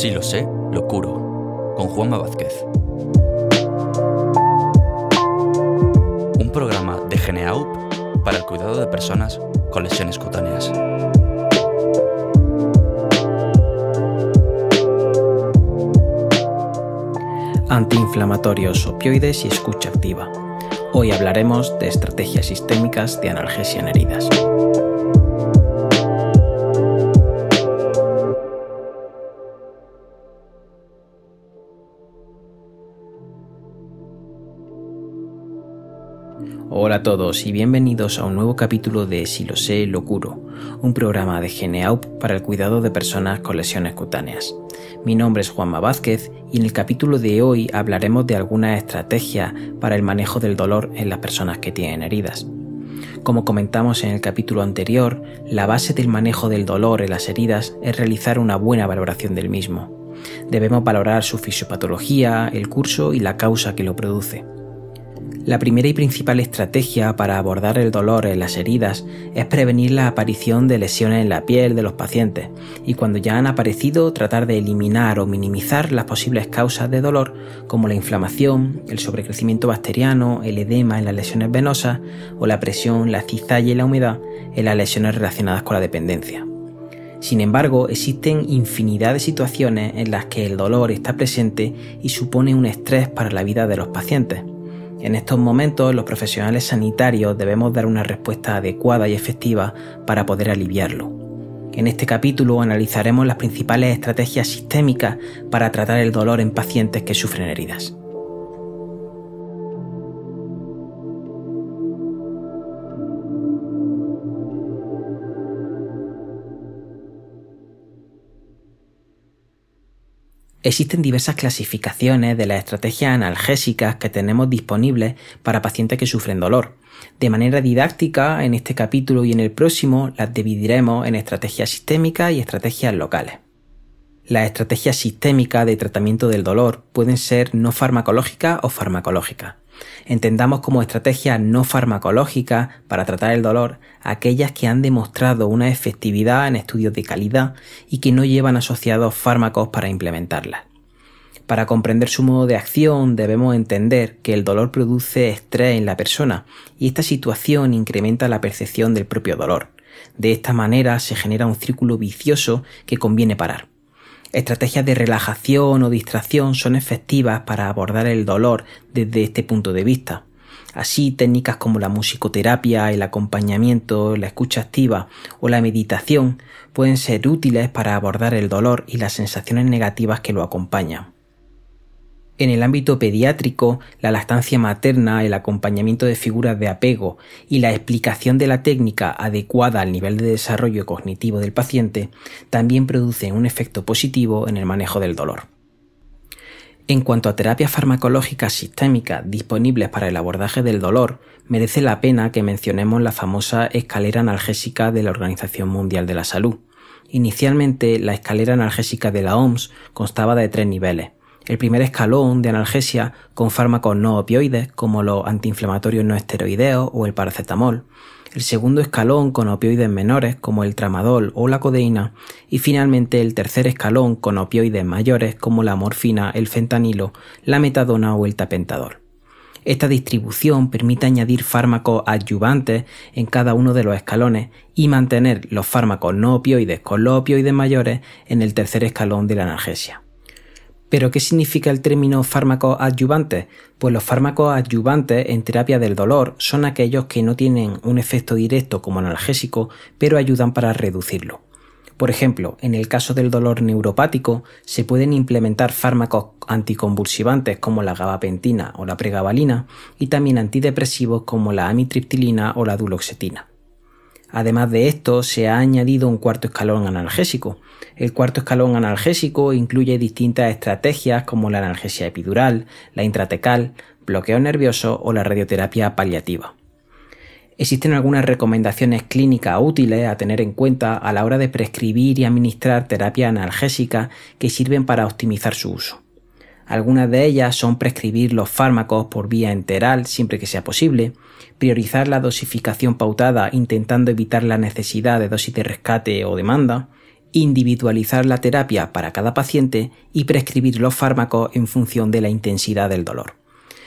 Sí lo sé, lo curo, con Juanma Vázquez. Un programa de Geneaup para el cuidado de personas con lesiones cutáneas. Antiinflamatorios, opioides y escucha activa. Hoy hablaremos de estrategias sistémicas de analgesia en heridas. Hola a todos y bienvenidos a un nuevo capítulo de Si lo sé, lo curo, un programa de Geneaup para el cuidado de personas con lesiones cutáneas. Mi nombre es Juanma Vázquez y en el capítulo de hoy hablaremos de algunas estrategias para el manejo del dolor en las personas que tienen heridas. Como comentamos en el capítulo anterior, la base del manejo del dolor en las heridas es realizar una buena valoración del mismo. Debemos valorar su fisiopatología, el curso y la causa que lo produce. La primera y principal estrategia para abordar el dolor en las heridas es prevenir la aparición de lesiones en la piel de los pacientes y cuando ya han aparecido tratar de eliminar o minimizar las posibles causas de dolor como la inflamación, el sobrecrecimiento bacteriano, el edema en las lesiones venosas o la presión, la cizalla y la humedad en las lesiones relacionadas con la dependencia. Sin embargo, existen infinidad de situaciones en las que el dolor está presente y supone un estrés para la vida de los pacientes. En estos momentos los profesionales sanitarios debemos dar una respuesta adecuada y efectiva para poder aliviarlo. En este capítulo analizaremos las principales estrategias sistémicas para tratar el dolor en pacientes que sufren heridas. Existen diversas clasificaciones de las estrategias analgésicas que tenemos disponibles para pacientes que sufren dolor. De manera didáctica, en este capítulo y en el próximo las dividiremos en estrategias sistémicas y estrategias locales. Las estrategias sistémicas de tratamiento del dolor pueden ser no farmacológicas o farmacológicas. Entendamos como estrategias no farmacológicas para tratar el dolor aquellas que han demostrado una efectividad en estudios de calidad y que no llevan asociados fármacos para implementarlas. Para comprender su modo de acción debemos entender que el dolor produce estrés en la persona y esta situación incrementa la percepción del propio dolor. De esta manera se genera un círculo vicioso que conviene parar. Estrategias de relajación o distracción son efectivas para abordar el dolor desde este punto de vista. Así, técnicas como la musicoterapia, el acompañamiento, la escucha activa o la meditación pueden ser útiles para abordar el dolor y las sensaciones negativas que lo acompañan. En el ámbito pediátrico, la lactancia materna, el acompañamiento de figuras de apego y la explicación de la técnica adecuada al nivel de desarrollo cognitivo del paciente también producen un efecto positivo en el manejo del dolor. En cuanto a terapias farmacológicas sistémicas disponibles para el abordaje del dolor, merece la pena que mencionemos la famosa escalera analgésica de la Organización Mundial de la Salud. Inicialmente, la escalera analgésica de la OMS constaba de tres niveles el primer escalón de analgesia con fármacos no opioides como los antiinflamatorios no esteroideos o el paracetamol, el segundo escalón con opioides menores como el tramadol o la codeína y finalmente el tercer escalón con opioides mayores como la morfina, el fentanilo, la metadona o el tapentadol. Esta distribución permite añadir fármacos adyuvantes en cada uno de los escalones y mantener los fármacos no opioides con los opioides mayores en el tercer escalón de la analgesia. ¿Pero qué significa el término fármacos adyuvantes? Pues los fármacos adyuvantes en terapia del dolor son aquellos que no tienen un efecto directo como analgésico, pero ayudan para reducirlo. Por ejemplo, en el caso del dolor neuropático, se pueden implementar fármacos anticonvulsivantes como la gabapentina o la pregabalina y también antidepresivos como la amitriptilina o la duloxetina. Además de esto, se ha añadido un cuarto escalón analgésico. El cuarto escalón analgésico incluye distintas estrategias como la analgesia epidural, la intratecal, bloqueo nervioso o la radioterapia paliativa. Existen algunas recomendaciones clínicas útiles a tener en cuenta a la hora de prescribir y administrar terapia analgésica que sirven para optimizar su uso. Algunas de ellas son prescribir los fármacos por vía enteral siempre que sea posible, priorizar la dosificación pautada intentando evitar la necesidad de dosis de rescate o demanda, individualizar la terapia para cada paciente y prescribir los fármacos en función de la intensidad del dolor.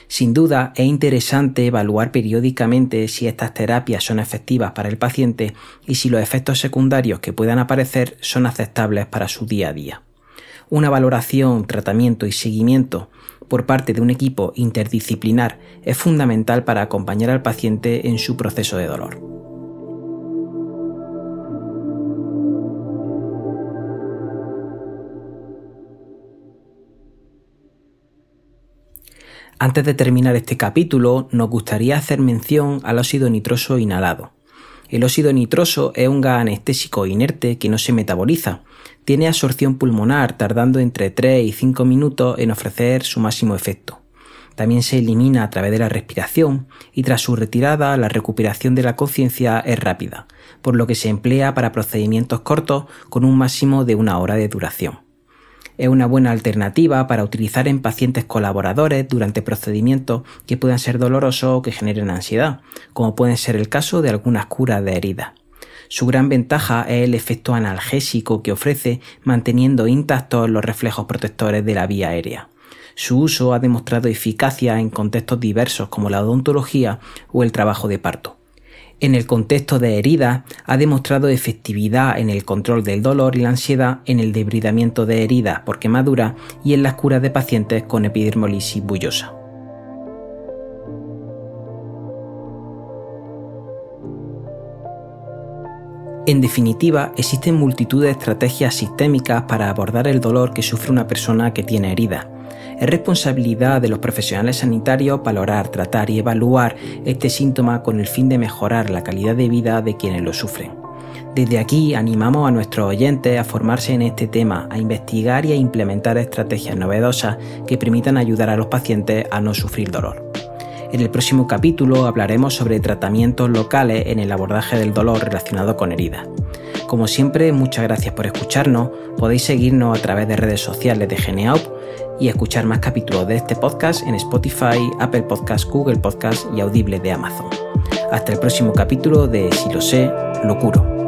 Sin duda, es interesante evaluar periódicamente si estas terapias son efectivas para el paciente y si los efectos secundarios que puedan aparecer son aceptables para su día a día. Una valoración, tratamiento y seguimiento por parte de un equipo interdisciplinar es fundamental para acompañar al paciente en su proceso de dolor. Antes de terminar este capítulo, nos gustaría hacer mención al óxido nitroso inhalado. El óxido nitroso es un gas anestésico inerte que no se metaboliza. Tiene absorción pulmonar tardando entre 3 y 5 minutos en ofrecer su máximo efecto. También se elimina a través de la respiración y tras su retirada la recuperación de la conciencia es rápida, por lo que se emplea para procedimientos cortos con un máximo de una hora de duración es una buena alternativa para utilizar en pacientes colaboradores durante procedimientos que puedan ser dolorosos o que generen ansiedad, como puede ser el caso de algunas curas de heridas. Su gran ventaja es el efecto analgésico que ofrece manteniendo intactos los reflejos protectores de la vía aérea. Su uso ha demostrado eficacia en contextos diversos como la odontología o el trabajo de parto. En el contexto de heridas, ha demostrado efectividad en el control del dolor y la ansiedad en el debridamiento de heridas por quemadura y en las curas de pacientes con epidermolisis bullosa. En definitiva, existen multitud de estrategias sistémicas para abordar el dolor que sufre una persona que tiene heridas es responsabilidad de los profesionales sanitarios valorar, tratar y evaluar este síntoma con el fin de mejorar la calidad de vida de quienes lo sufren. Desde aquí animamos a nuestros oyentes a formarse en este tema, a investigar y a implementar estrategias novedosas que permitan ayudar a los pacientes a no sufrir dolor. En el próximo capítulo hablaremos sobre tratamientos locales en el abordaje del dolor relacionado con heridas. Como siempre, muchas gracias por escucharnos. Podéis seguirnos a través de redes sociales de Geneaup y escuchar más capítulos de este podcast en Spotify, Apple Podcasts, Google Podcasts y Audible de Amazon. Hasta el próximo capítulo de Si lo sé, lo curo.